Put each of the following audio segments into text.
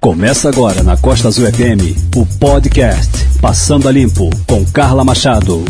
Começa agora na Costa Azul FM o podcast Passando a Limpo com Carla Machado.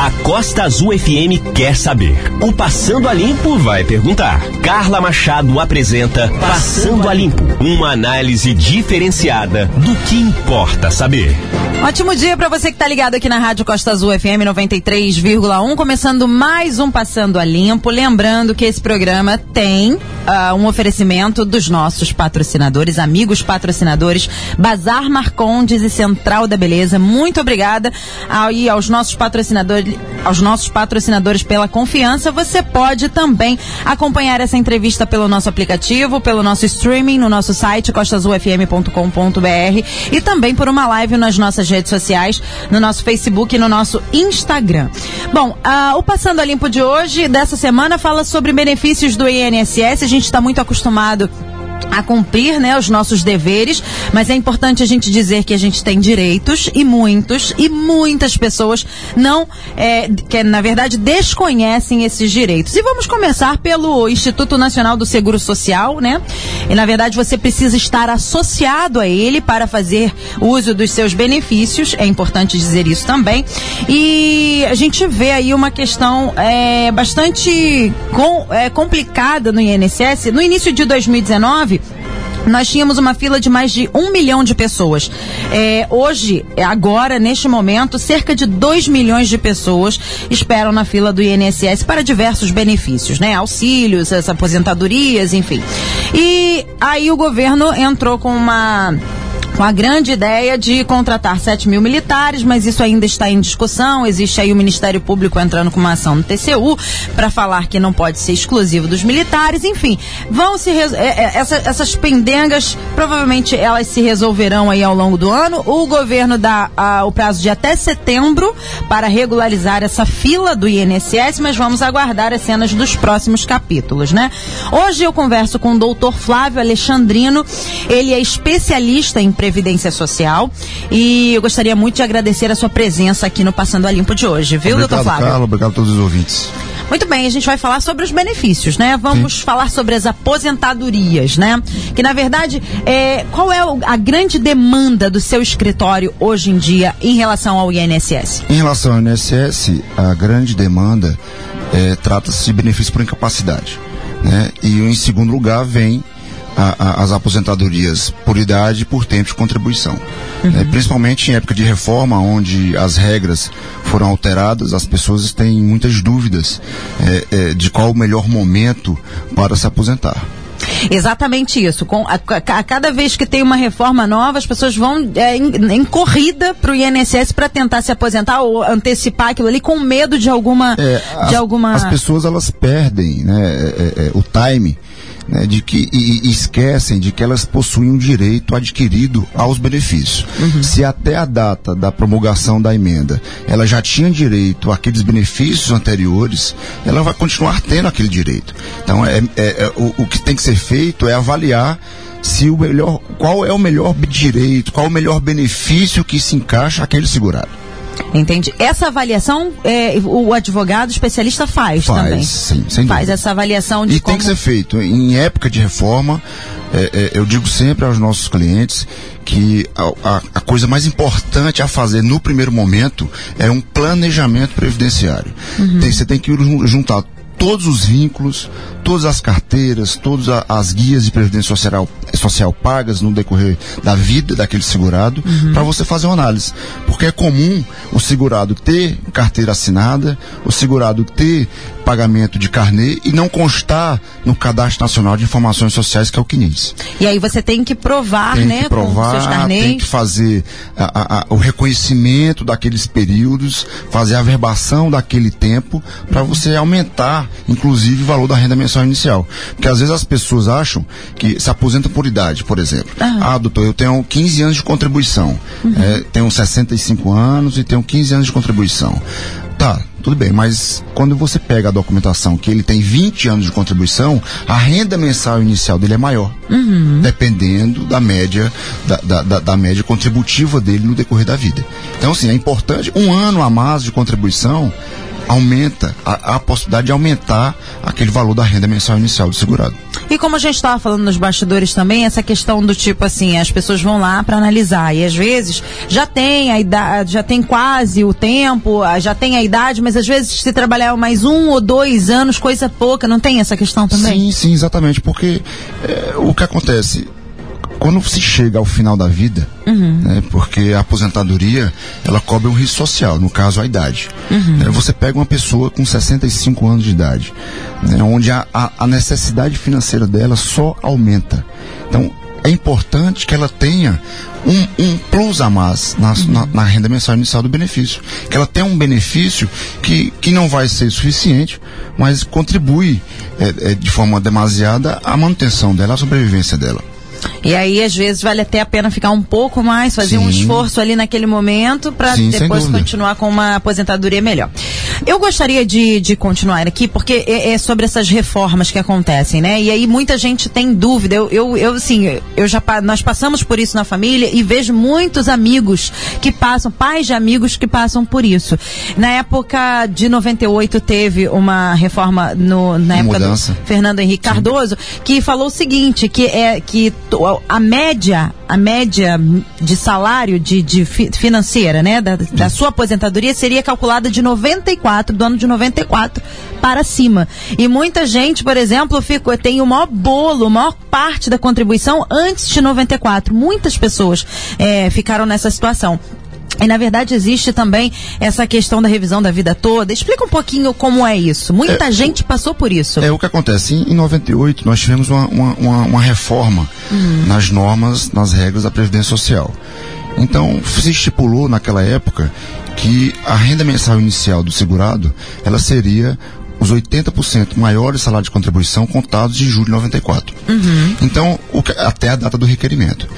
A Costa Azul FM quer saber. O Passando a Limpo vai perguntar. Carla Machado apresenta Passando a Limpo, uma análise diferenciada do que importa saber. Ótimo dia para você que está ligado aqui na Rádio Costa Azul FM 93,1, começando mais um Passando a Limpo. Lembrando que esse programa tem uh, um oferecimento dos nossos patrocinadores, amigos patrocinadores, Bazar Marcondes e Central da Beleza. Muito obrigada aí aos nossos patrocinadores, aos nossos patrocinadores pela confiança. Você pode também acompanhar essa entrevista pelo nosso aplicativo, pelo nosso streaming no nosso site costazulfm.com.br e também por uma live nas nossas redes sociais, no nosso Facebook e no nosso Instagram. Bom, uh, o Passando a Limpo de hoje, dessa semana, fala sobre benefícios do INSS. A gente está muito acostumado a cumprir, né, os nossos deveres, mas é importante a gente dizer que a gente tem direitos e muitos e muitas pessoas não, é, que na verdade desconhecem esses direitos. E vamos começar pelo Instituto Nacional do Seguro Social, né? E na verdade você precisa estar associado a ele para fazer uso dos seus benefícios. É importante dizer isso também. E a gente vê aí uma questão é, bastante com, é, complicada no INSS. No início de 2019 nós tínhamos uma fila de mais de um milhão de pessoas. É, hoje, agora, neste momento, cerca de 2 milhões de pessoas esperam na fila do INSS para diversos benefícios, né? Auxílios, as aposentadorias, enfim. E aí o governo entrou com uma com a grande ideia de contratar 7 mil militares, mas isso ainda está em discussão. Existe aí o Ministério Público entrando com uma ação no TCU para falar que não pode ser exclusivo dos militares. Enfim, vão se é, é, essa, essas pendengas provavelmente elas se resolverão aí ao longo do ano. O governo dá a, o prazo de até setembro para regularizar essa fila do INSS, mas vamos aguardar as cenas dos próximos capítulos, né? Hoje eu converso com o doutor Flávio Alexandrino. Ele é especialista em prevenção Previdência Social. E eu gostaria muito de agradecer a sua presença aqui no Passando a Limpo de hoje, viu, obrigado, doutor Flávio? Carlos, obrigado a todos os ouvintes. Muito bem, a gente vai falar sobre os benefícios, né? Vamos Sim. falar sobre as aposentadorias, né? Que na verdade, é, qual é a grande demanda do seu escritório hoje em dia em relação ao INSS? Em relação ao INSS, a grande demanda é, trata-se de benefício por incapacidade. Né? E em segundo lugar vem a, a, as aposentadorias por idade e por tempo de contribuição. Uhum. É, principalmente em época de reforma, onde as regras foram alteradas, as pessoas têm muitas dúvidas é, é, de qual o melhor momento para se aposentar. Exatamente isso. Com, a, a, cada vez que tem uma reforma nova, as pessoas vão é, em, em, corrida para o INSS para tentar se aposentar ou antecipar aquilo ali com medo de alguma. É, de as, alguma... as pessoas elas perdem né, é, é o time né, de que e, e, esquecem de que elas possuem um direito adquirido aos benefícios. Uhum. Se até a data da promulgação da emenda ela já tinha direito àqueles benefícios anteriores, ela vai continuar tendo aquele direito. Então, é, é, é o, o que tem que ser feito é avaliar se o melhor, qual é o melhor direito, qual o melhor benefício que se encaixa aquele segurado. Entende? Essa avaliação é, o advogado especialista faz, faz também. Sim, sem Faz essa avaliação de E como... tem que ser feito. Em época de reforma, é, é, eu digo sempre aos nossos clientes que a, a, a, coisa mais importante a fazer no primeiro momento é um planejamento previdenciário. Uhum. Tem, você tem que juntar todos os vínculos, todas as carteiras, todas as guias de previdência social, social pagas no decorrer da vida daquele segurado, uhum. para você fazer uma análise. Porque é comum o segurado ter carteira assinada, o segurado ter pagamento de carnê e não constar no Cadastro Nacional de Informações Sociais, que é o CNIS. E aí você tem que provar, tem né? Que provar, tem que fazer a, a, o reconhecimento daqueles períodos, fazer a verbação daquele tempo, para uhum. você aumentar, inclusive, o valor da renda mensal inicial. Porque às vezes as pessoas acham que se aposentam por idade, por exemplo. Uhum. Ah, doutor, eu tenho 15 anos de contribuição. Uhum. É, tenho 65 anos e tenho 15 anos de contribuição. Tá, tudo bem, mas quando você pega a documentação que ele tem 20 anos de contribuição, a renda mensal inicial dele é maior. Uhum. Dependendo da média, da, da, da, média contributiva dele no decorrer da vida. Então, assim, é importante, um ano a mais de contribuição aumenta a, a possibilidade de aumentar aquele valor da renda mensal inicial do segurado. E como a gente estava falando nos bastidores também, essa questão do tipo assim, as pessoas vão lá para analisar e às vezes já tem a idade, já tem quase o tempo, já tem a idade, mas às vezes se trabalhar mais um ou dois anos, coisa pouca, não tem essa questão também? Sim, sim, exatamente, porque é, o que acontece, quando se chega ao final da vida, uhum. né, porque a aposentadoria ela cobre um risco social, no caso a idade. Uhum. Né, você pega uma pessoa com 65 anos de idade, né, onde a, a, a necessidade financeira dela só aumenta. Então é importante que ela tenha um, um plus a mais na, uhum. na, na, renda mensal inicial do benefício. Que ela tenha um benefício que, que não vai ser suficiente, mas contribui é, é, de forma demasiada à manutenção dela, à sobrevivência dela. E aí, às vezes, vale até a pena ficar um pouco mais, fazer Sim. um esforço ali naquele momento para depois continuar com uma aposentadoria melhor. Eu gostaria de, de continuar aqui, porque é, é, sobre essas reformas que acontecem, né? E aí muita gente tem dúvida. Eu, eu, eu assim, eu já, nós passamos por isso na família e vejo muitos amigos que passam, pais de amigos que passam por isso. Na época de 98 teve uma reforma no, na época Mudança. do Fernando Henrique Cardoso, Sim. que falou o seguinte, que é que a média, a média de salário de, de financeira, né, da, da sua aposentadoria seria calculada de 94, do ano de 94 para cima. E muita gente, por exemplo, ficou, tem o maior bolo, a maior parte da contribuição antes de 94. Muitas pessoas é, ficaram nessa situação. E na verdade existe também essa questão da revisão da vida toda. Explica um pouquinho como é isso. Muita é, gente passou por isso. É o que acontece. Em, em 98 nós tivemos uma, uma, uma, reforma uhum. nas normas, nas regras da Previdência Social. Então se estipulou naquela época que a renda mensal inicial do segurado ela seria os 80% maiores salários de contribuição contados de julho de 94. Uhum. Então, que, até a data do requerimento.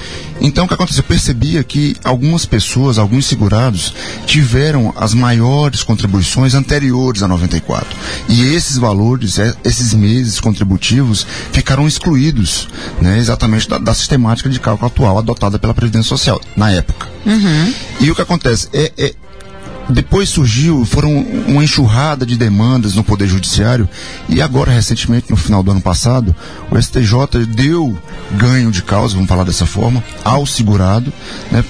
Então, o que aconteceu? Eu percebia que algumas pessoas, alguns segurados, tiveram as maiores contribuições anteriores a 94. E esses valores, é, esses meses contributivos, ficaram excluídos, né, exatamente da, da sistemática de cálculo atual adotada pela Previdência Social, na época. Uhum. E o que acontece? É, é depois surgiu, foram uma enxurrada de demandas no Poder Judiciário e agora, recentemente, no final do ano passado, o STJ deu ganho de causa, vamos falar dessa forma, ao segurado, né,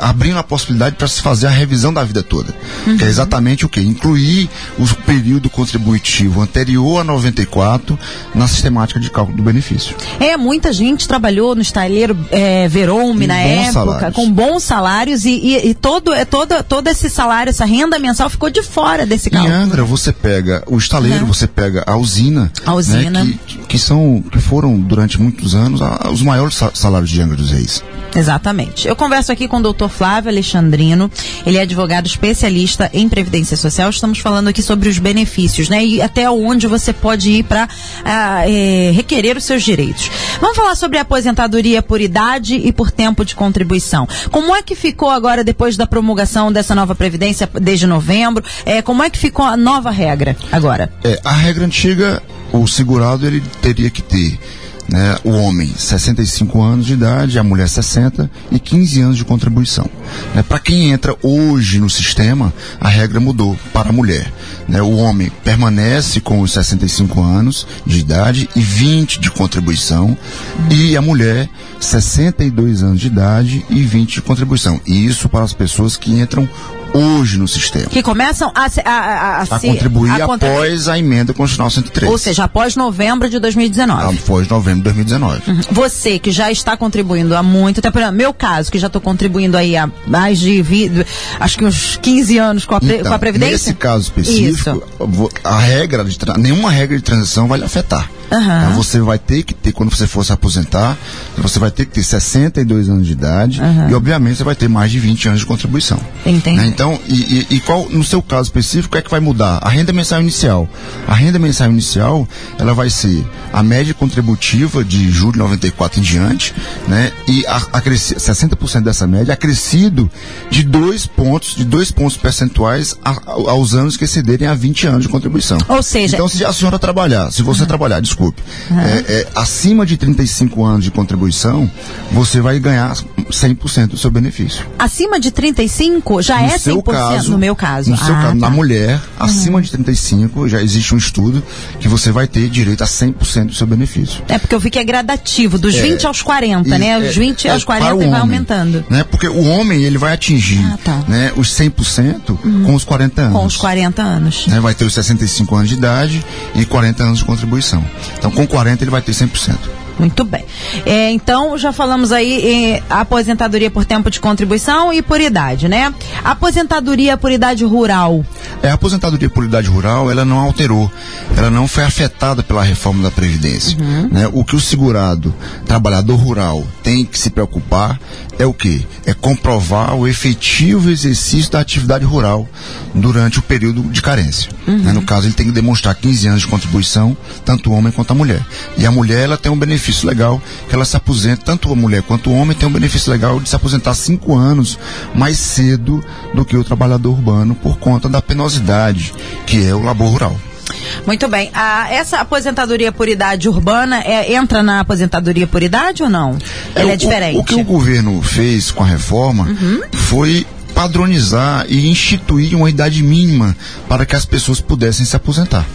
abrindo a possibilidade para se fazer a revisão da vida toda. Uhum. Que é exatamente o que? Incluir o período contributivo anterior a 94 na sistemática de cálculo do benefício. É, muita gente trabalhou no estaleiro é, Verome na época, salários. com bons salários e, e, e todo, é, todo, todo esse salário essa renda mensal ficou de fora desse cálculo. Em Angra, você pega o estaleiro, você pega a usina. A usina. Né, que, que, são, que foram durante muitos anos a, os maiores salários de Angra dos Reis. Exatamente. Eu converso aqui com o doutor Flávio Alexandrino, ele é advogado especialista em Previdência Social. Estamos falando aqui sobre os benefícios, né? E até onde você pode ir para ah, é, requerer os seus direitos. Vamos falar sobre a aposentadoria por idade e por tempo de contribuição. Como é que ficou agora depois da promulgação dessa nova Previdência desde novembro? É, como é que ficou a nova regra agora? É, a regra antiga, o segurado ele teria que ter né, o homem 65 anos de idade, a mulher 60 e 15 anos de contribuição. Né, para quem entra hoje no sistema, a regra mudou para a mulher. Né, o homem permanece com os 65 anos de idade e 20 de contribuição e a mulher 62 anos de idade e 20 de contribuição. E isso para as pessoas que entram hoje no sistema. Que começam a, a, a, a, a contribuir após a emenda constitucional 103. Ou seja, após novembro de 2019. Após novembro de 2019. Uhum. Você que já está contribuindo há muito tempo, meu caso, que já estou contribuindo aí há mais de, acho que uns 15 anos com a, então, com Previdência. Nesse caso específico, Isso. a regra, de, nenhuma regra de transição vai lhe afetar. Uhum. Então você vai ter que ter, quando você for se aposentar, você vai ter que ter 62 anos de idade uhum. e, obviamente, você vai ter mais de 20 anos de contribuição. Entendi. Né? Então, e, e, e, qual, no seu caso específico, é que vai mudar? A renda mensal inicial. A renda mensal inicial, ela vai ser a média contributiva de julho de 94 em diante, né? E a, a 60% dessa média acrescido de dois pontos, de dois pontos percentuais a, a, aos anos que excederem a 20 anos de contribuição. Ou seja. Então, se a senhora trabalhar, se você uhum. trabalhar, desculpe, uhum. é, é, acima de 35 anos de contribuição, você vai ganhar 100% do seu benefício. Acima de 35 já no é 100%? Seu caso, no meu caso. No seu Ah, caso, na tá. mulher, acima de 35, já existe um estudo que você vai ter direito a 100% do seu benefício. É porque eu vi que é gradativo, dos 20 aos 40, né? E, Os é, 20 é aos para 40 o e vai homem, aumentando. Né? Porque o homem, ele vai atingir Ah, tá. Uhum. né, os 100% com os 40 anos. Com os 40 anos. né, vai ter os 65 anos de idade e 40 anos de contribuição. Então, com 40 ele vai ter 100%. Muito bem. É, então, já falamos aí em aposentadoria por tempo de contribuição e por idade, né? Aposentadoria por idade rural. É, a aposentadoria por idade rural, ela não alterou, ela não foi afetada pela reforma da Previdência. Né? O que o segurado, trabalhador rural, tem que se preocupar é o quê? É comprovar o efetivo exercício da atividade rural durante o período de carência. né? No caso, ele tem que demonstrar 15 anos de contribuição, tanto o homem quanto a mulher. E a mulher, ela tem um benefício legal, que ela se aposenta, tanto a mulher quanto o homem tem um benefício legal de se aposentar cinco anos mais cedo do que o trabalhador urbano por conta da penosidade, que é o labor rural. Muito bem. Ah, essa aposentadoria por idade urbana é- entra na aposentadoria por idade ou não? Ele é, o- diferente. O, que o governo fez com a reforma foi padronizar e instituir uma idade mínima para que as pessoas pudessem se aposentar.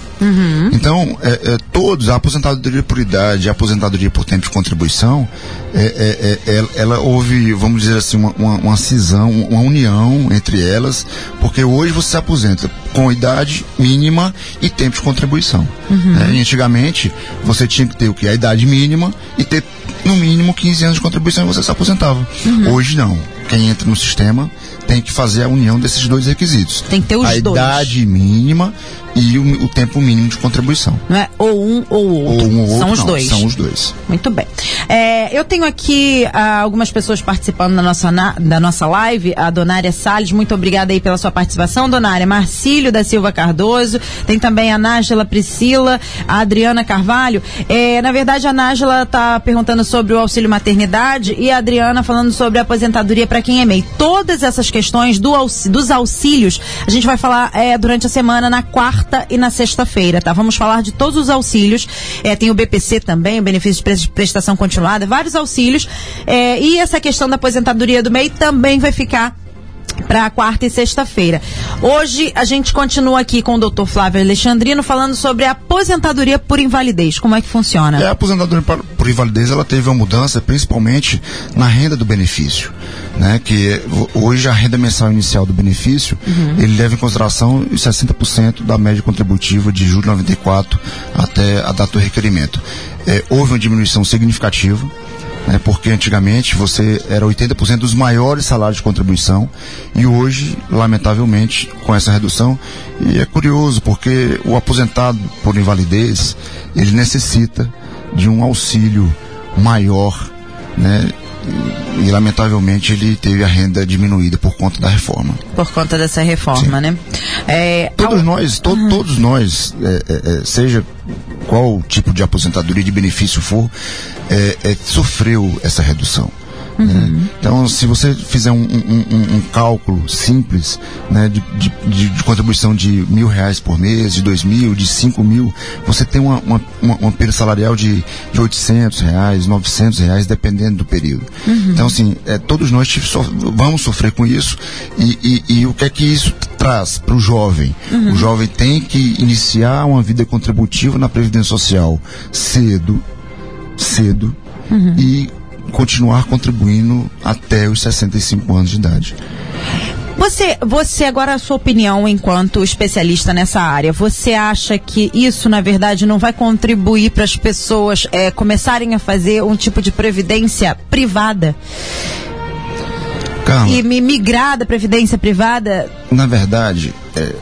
Então, é, é, todos, a aposentadoria por idade, a aposentadoria por tempo de contribuição, é, é, é, ela, ela houve, vamos dizer assim, uma, uma, uma cisão, uma união entre elas, porque hoje você se aposenta com idade mínima e tempo de contribuição. né? E antigamente, você tinha que ter o que? A idade mínima e ter no mínimo 15 anos de contribuição e você se aposentava. Hoje não. Quem entra no sistema tem que fazer a união desses dois requisitos. Tem que ter os a dois. idade mínima e o, o tempo mínimo de contribuição. Não é ou um ou outro. Ou um ou outro, São os não, dois. São os dois. Muito bem. É, eu tenho aqui ah, algumas pessoas participando da nossa, na- da nossa live. A Donária Salles, muito obrigada aí pela sua participação, Donária. Marcílio da Silva Cardoso. Tem também a Nájela Priscila, a Adriana Carvalho. É, na verdade, a Nájela está perguntando sobre o auxílio maternidade e a Adriana falando sobre a aposentadoria para quem é MEI. Todas essas questões do dos auxílios, a gente vai falar é, durante a semana, na quarta e na sexta-feira, tá? Vamos falar de todos os auxílios. É, tem o BPC também, o benefício de pres- prestação continuada, vários auxílios. É, e essa questão da aposentadoria do MEI também vai ficar para quarta e sexta-feira. Hoje a gente continua aqui com o Dr. Flávio Alexandrino falando sobre a aposentadoria por invalidez. Como é que funciona? É, a aposentadoria por- invalidez ela teve uma mudança principalmente na renda do benefício, né? Que ho- hoje a renda mensal inicial do benefício ele leva em consideração os 60% da média contributiva de julho de 94 até a data do requerimento. É, houve uma diminuição significativa. Né, porque antigamente você era 80% dos maiores salários de contribuição e hoje, lamentavelmente, com essa redução, e é curioso porque o aposentado por invalidez, ele necessita de um auxílio maior, né? E, e, lamentavelmente ele teve a renda diminuída por conta da reforma. Por conta dessa reforma, né? É, Todos nós, to- todos nós, é, é, é, seja qual tipo de aposentadoria de benefício for, é, é, sofreu essa redução. Né? Então, se você fizer um, um- um- cálculo simples né, de, de- de- contribuição de mil reais por mês, de dois mil, de cinco mil, você tem uma, uma, uma, uma perda salarial de, de 800 reais, 900 reais, dependendo do período. Então, assim, é, todos nós so- vamos sofrer com isso e, e- e o que é que isso traz para o jovem? O jovem tem que iniciar uma vida contributiva na Previdência Social cedo, cedo e continuar contribuindo até os 65 anos de idade. Você, você agora a sua opinião enquanto especialista nessa área, você acha que isso na verdade não vai contribuir para as pessoas é, começarem a fazer um tipo de previdência privada Carla, e mi- migrar da previdência privada? na verdade, é,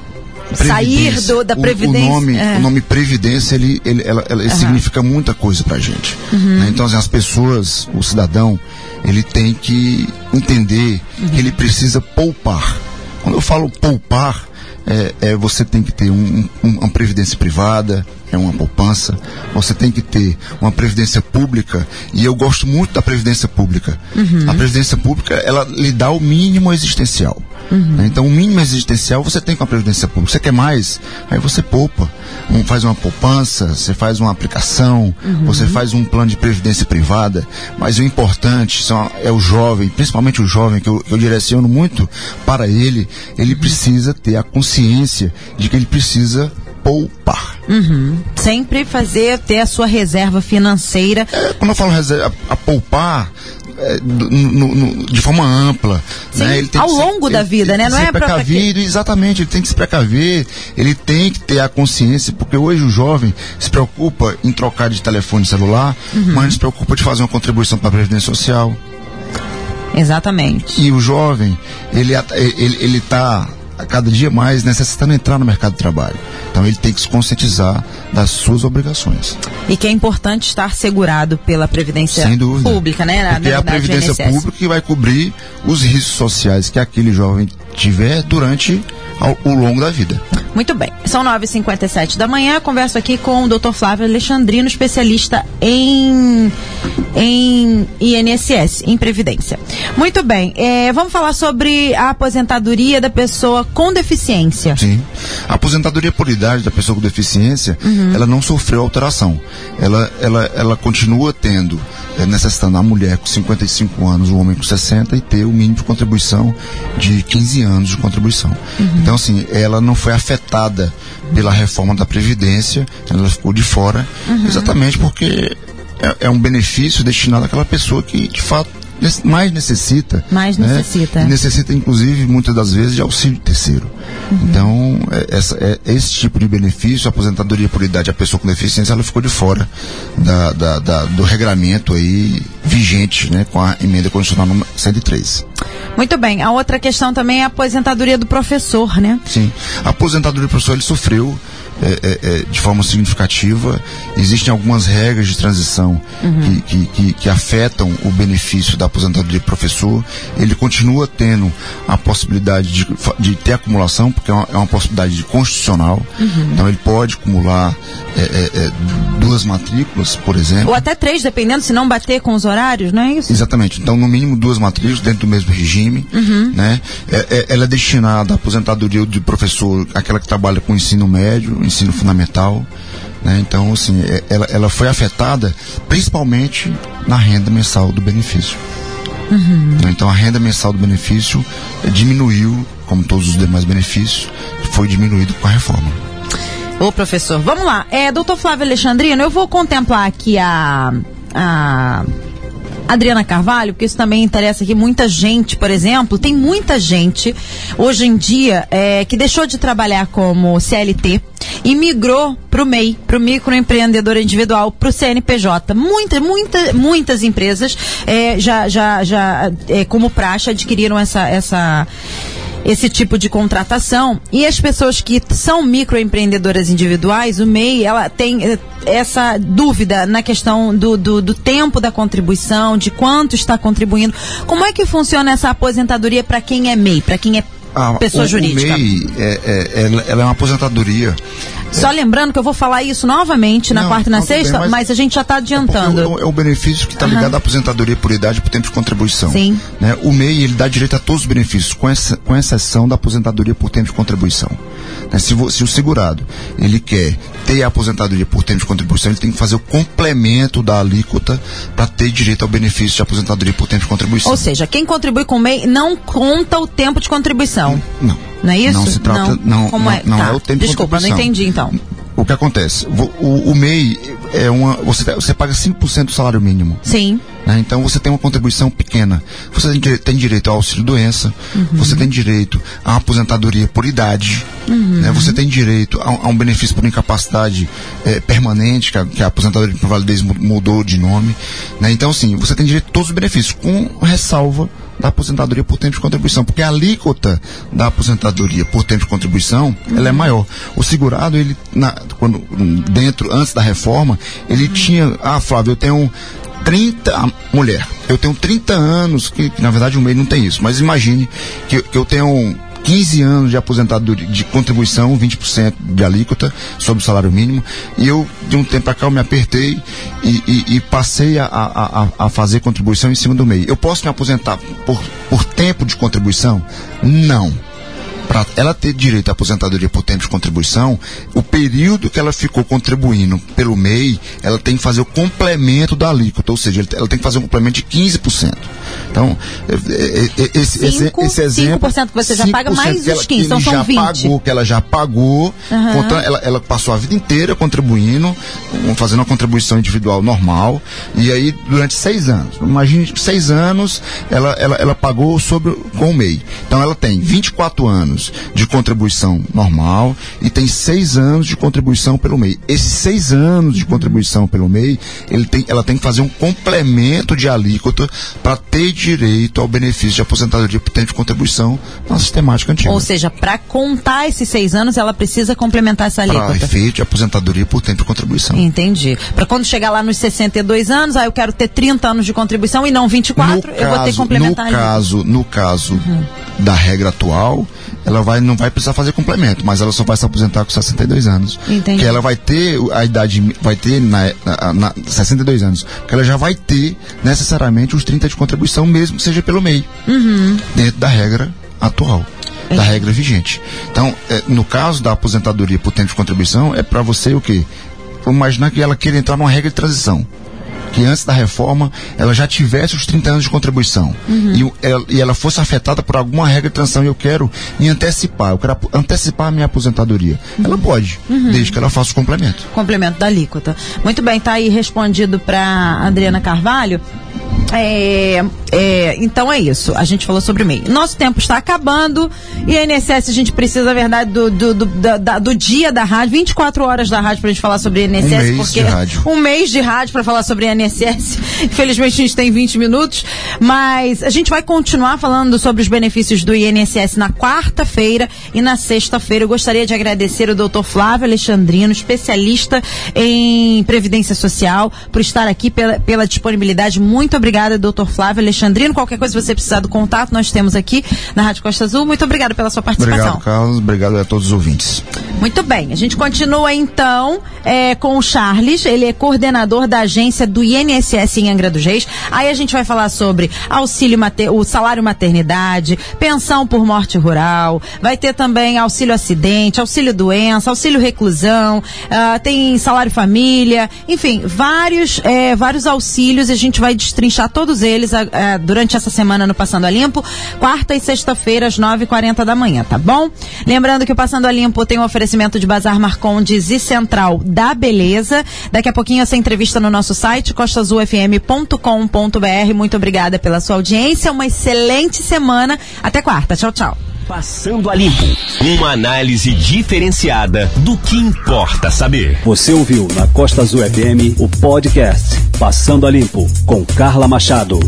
Sair do- da o- previdência, O, nome, é. o nome previdência, ele, ele, ela, ela significa muita coisa pra gente. Uhum. né? Então, assim, as pessoas, o cidadão, ele tem que entender Uhum. que ele precisa poupar. Quando eu falo poupar, é, é, você tem que ter um- um- uma previdência privada, é uma poupança, você tem que ter uma previdência pública, e eu gosto muito da previdência pública. Uhum. A previdência pública, ela lhe dá o mínimo existencial. Uhum. Né? Então, o mínimo existencial você tem com a previdência pública. Você quer mais? Aí você poupa. Um, faz uma poupança, você faz uma aplicação, uhum. você faz um plano de previdência privada. Mas o importante são, é o jovem, principalmente o jovem, que eu, que eu direciono muito para ele. Ele precisa ter a consciência de que ele precisa poupar. Uhum. Sempre fazer, ter a sua reserva financeira. É, quando eu falo reserva, a, a poupar, é, no, no, de forma ampla. Sim, né? ao longo da vida, né? Não é precavido, que... exatamente, ele tem que se precaver, ele tem que ter a consciência, porque hoje o jovem se preocupa em trocar de telefone celular, uhum. mas se preocupa de fazer uma contribuição para a Previdência Social. Exatamente. E o jovem, ele ele, ele tá a cada dia mais necessitando entrar no mercado de trabalho. Então ele tem que se conscientizar das suas obrigações. E que é importante estar segurado pela Previdência Pública, né? Porque é a Previdência Pública que vai cobrir os riscos sociais que aquele jovem tiver durante ao, ao longo da vida. Muito bem. São 9h57 da manhã. Converso aqui com o Dr. Flávio Alexandrino, especialista em, em INSS, em Previdência. Muito bem. É, vamos falar sobre a aposentadoria da pessoa com deficiência. Sim. A aposentadoria por idade da pessoa com deficiência, uhum. ela não sofreu alteração. Ela, ela, ela continua tendo, é, necessitando a mulher com 55 anos, o homem com 60 e ter o mínimo de contribuição de 15 anos de contribuição. Uhum. Então, assim, ela não foi afetada pela reforma da Previdência, ela ficou de fora, uhum. exatamente porque é, é, um benefício destinado àquela pessoa que, de fato, mais necessita. Mais né? necessita. E necessita, inclusive, muitas das vezes, de auxílio terceiro. Uhum. Então, é, essa, é, esse tipo de benefício, a aposentadoria por idade a pessoa com deficiência, ela ficou de fora da, da, da, do regramento aí vigente, né, com a emenda constitucional número 103. Muito bem. A outra questão também é a aposentadoria do professor, né? Sim. A aposentadoria do professor, ele sofreu é, é, é, de forma significativa. Existem algumas regras de transição uhum. que, que, que, afetam o benefício da aposentadoria do professor. Ele continua tendo a possibilidade de, de ter acumulação, porque é uma, é uma possibilidade constitucional. Uhum. Então ele pode acumular é, é, duas matrículas, por exemplo. Ou até três, dependendo, se não bater com os horários, não é isso? Exatamente. Então, no mínimo duas matrículas dentro do mesmo regime. Uhum. Né? ela é destinada à aposentadoria do professor, aquela que trabalha com ensino médio, ensino fundamental. Né? Então, assim, é, ela, ela foi afetada principalmente na renda mensal do benefício. Uhum. Então, a renda mensal do benefício diminuiu, como todos os demais benefícios, foi diminuído com a reforma. Ô, professor, vamos lá. É, doutor Flávio Alexandrino, eu vou contemplar aqui a, a Adriana Carvalho, porque isso também interessa aqui muita gente, por exemplo, tem muita gente hoje em dia é, que deixou de trabalhar como CLT e migrou para o MEI, para o microempreendedor individual, para o CNPJ. Muita, muita, muitas empresas é, já, já, já é, como praxe adquiriram essa, essa esse tipo de contratação. E as pessoas que são microempreendedoras individuais, o MEI, ela tem eh, essa dúvida na questão do, do, do tempo da contribuição, de quanto está contribuindo. Como é que funciona essa aposentadoria para quem é MEI, para quem é ah, pessoa o, jurídica? O MEI, é, é, ela, ela é uma aposentadoria só lembrando que eu vou falar isso novamente na não, quarta e na sexta, bem, mas, mas, a gente já está adiantando. É, é, o benefício que está ligado uhum. à aposentadoria por idade por tempo de contribuição. Sim. Né? O MEI ele dá direito a todos os benefícios, com, essa, com exceção da aposentadoria por tempo de contribuição. Né? Se, se, o segurado ele quer ter a aposentadoria por tempo de contribuição, ele tem que fazer o complemento da alíquota para ter direito ao benefício de aposentadoria por tempo de contribuição. Ou seja, quem contribui com o MEI não conta o tempo de contribuição. Não. Não é isso? Não se trata, não, não, Como é? não, não tá. é o tempo Desculpa, não entendi então. O que acontece? O, o MEI é uma. Você, você paga 5% do salário mínimo. Sim. Né? Então você tem uma contribuição pequena. Você tem, tem direito ao auxílio doença, uhum. você tem direito a uma aposentadoria por idade, uhum. né? você tem direito a, a, um benefício por incapacidade é, permanente, que a, que a, aposentadoria por validez mudou de nome. Né? Então, assim, você tem direito a todos os benefícios, com ressalva da aposentadoria por tempo de contribuição, porque a alíquota da aposentadoria por tempo de contribuição, uhum. ela é maior. O segurado, ele, na, quando, dentro, antes da reforma, ele uhum. tinha, ah, Flávio, eu tenho 30, mulher, eu tenho 30 anos, que, que, na verdade o meio não tem isso, mas imagine que, que eu tenho 15 anos de aposentadoria, de contribuição, 20% de alíquota sobre o salário mínimo. E eu, de um tempo para cá, eu me apertei e, e, e passei a, a, a, fazer contribuição em cima do MEI. Eu posso me aposentar por, por tempo de contribuição? Não para ela ter direito à aposentadoria por tempo de contribuição, o período que ela ficou contribuindo pelo MEI, ela tem que fazer o complemento da alíquota, ou seja, ela tem que fazer um complemento de 15%. Então, é, é, é, esse, Cinco, esse, esse exemplo. 5% que você já paga mais os 15%, então são já 20%. Pagou, que ela já pagou, uhum. ela, ela passou a vida inteira contribuindo, fazendo uma contribuição individual normal, e aí durante seis anos. Imagine, seis anos ela, ela, ela pagou sobre, com o MEI. Então ela tem 24 anos anos de contribuição normal e tem seis anos de contribuição pelo MEI. Esses seis anos de contribuição pelo MEI, tem, ela tem que fazer um complemento de alíquota para ter direito ao benefício de aposentadoria por tempo de contribuição na sistemática antiga. Ou seja, para contar esses seis anos, ela precisa complementar essa alíquota. Para efeito de aposentadoria por tempo de contribuição. Entendi. Para quando chegar lá nos 62 anos, aí eu quero ter 30 anos de contribuição e não 24, no eu caso, vou ter que complementar no caso, No caso uhum. da regra atual, ela vai, não vai precisar fazer complemento, mas ela só vai se aposentar com 62 anos. Entendi. Que ela vai ter a idade, vai ter na, na, na 62 anos, que ela já vai ter necessariamente os 30 de contribuição, mesmo que seja pelo MEI, uhum. dentro da regra atual. É. Da regra vigente. Então, é, no caso da aposentadoria por tempo de contribuição, é para você o quê? Vamos imaginar que ela queira entrar numa regra de transição que antes da reforma ela já tivesse os 30 anos de contribuição uhum. e, ela, e, ela, fosse afetada por alguma regra de transição e eu quero me antecipar, eu quero antecipar a minha aposentadoria. Uhum. Ela pode, uhum. desde que ela faça o complemento. Complemento da alíquota. Muito bem, está aí respondido para Adriana Carvalho. É, é, então é isso. A gente falou sobre o MEI. Nosso tempo está acabando e a INSS a gente precisa, na verdade, do, do, do, da, do dia da rádio, 24 horas da rádio para a gente falar sobre a INSS. Um mês porque de rádio. Um mês de rádio para falar sobre a INSS. Infelizmente a gente tem 20 minutos, mas a gente vai continuar falando sobre os benefícios do INSS na quarta-feira e na sexta-feira. Eu gostaria de agradecer o doutor Flávio Alexandrino, especialista em Previdência Social, por estar aqui pela, pela disponibilidade. Muito obrigada obrigada, doutor Flávio Alexandrino. Qualquer coisa que você precisar do contato, nós temos aqui na Rádio Costa Azul. Muito obrigada pela sua participação. Obrigado, Carlos. Obrigado a todos os ouvintes. Muito bem. A gente continua então é, com o Charles. Ele é coordenador da agência do INSS em Angra dos Reis. Aí a gente vai falar sobre auxílio mater, o salário maternidade, pensão por morte rural. Vai ter também auxílio acidente, auxílio doença, auxílio reclusão. Uh, tem salário família. Enfim, vários, é, vários auxílios. A gente vai destrinchar todos eles a, a, durante essa semana no Passando a Limpo, quarta e sexta-feira, às 9h40 da manhã, tá bom? Lembrando que o Passando a Limpo tem um oferecimento de Bazar Marcondes e Central da Beleza. Daqui a pouquinho essa entrevista no nosso site, costazulfm.com.br. Muito obrigada pela sua audiência, uma excelente semana. Até quarta. Tchau, tchau. Passando a Limpo. Uma análise diferenciada do que importa saber. Você ouviu na Costa Azul FM o podcast Passando a Limpo com Carla Machado.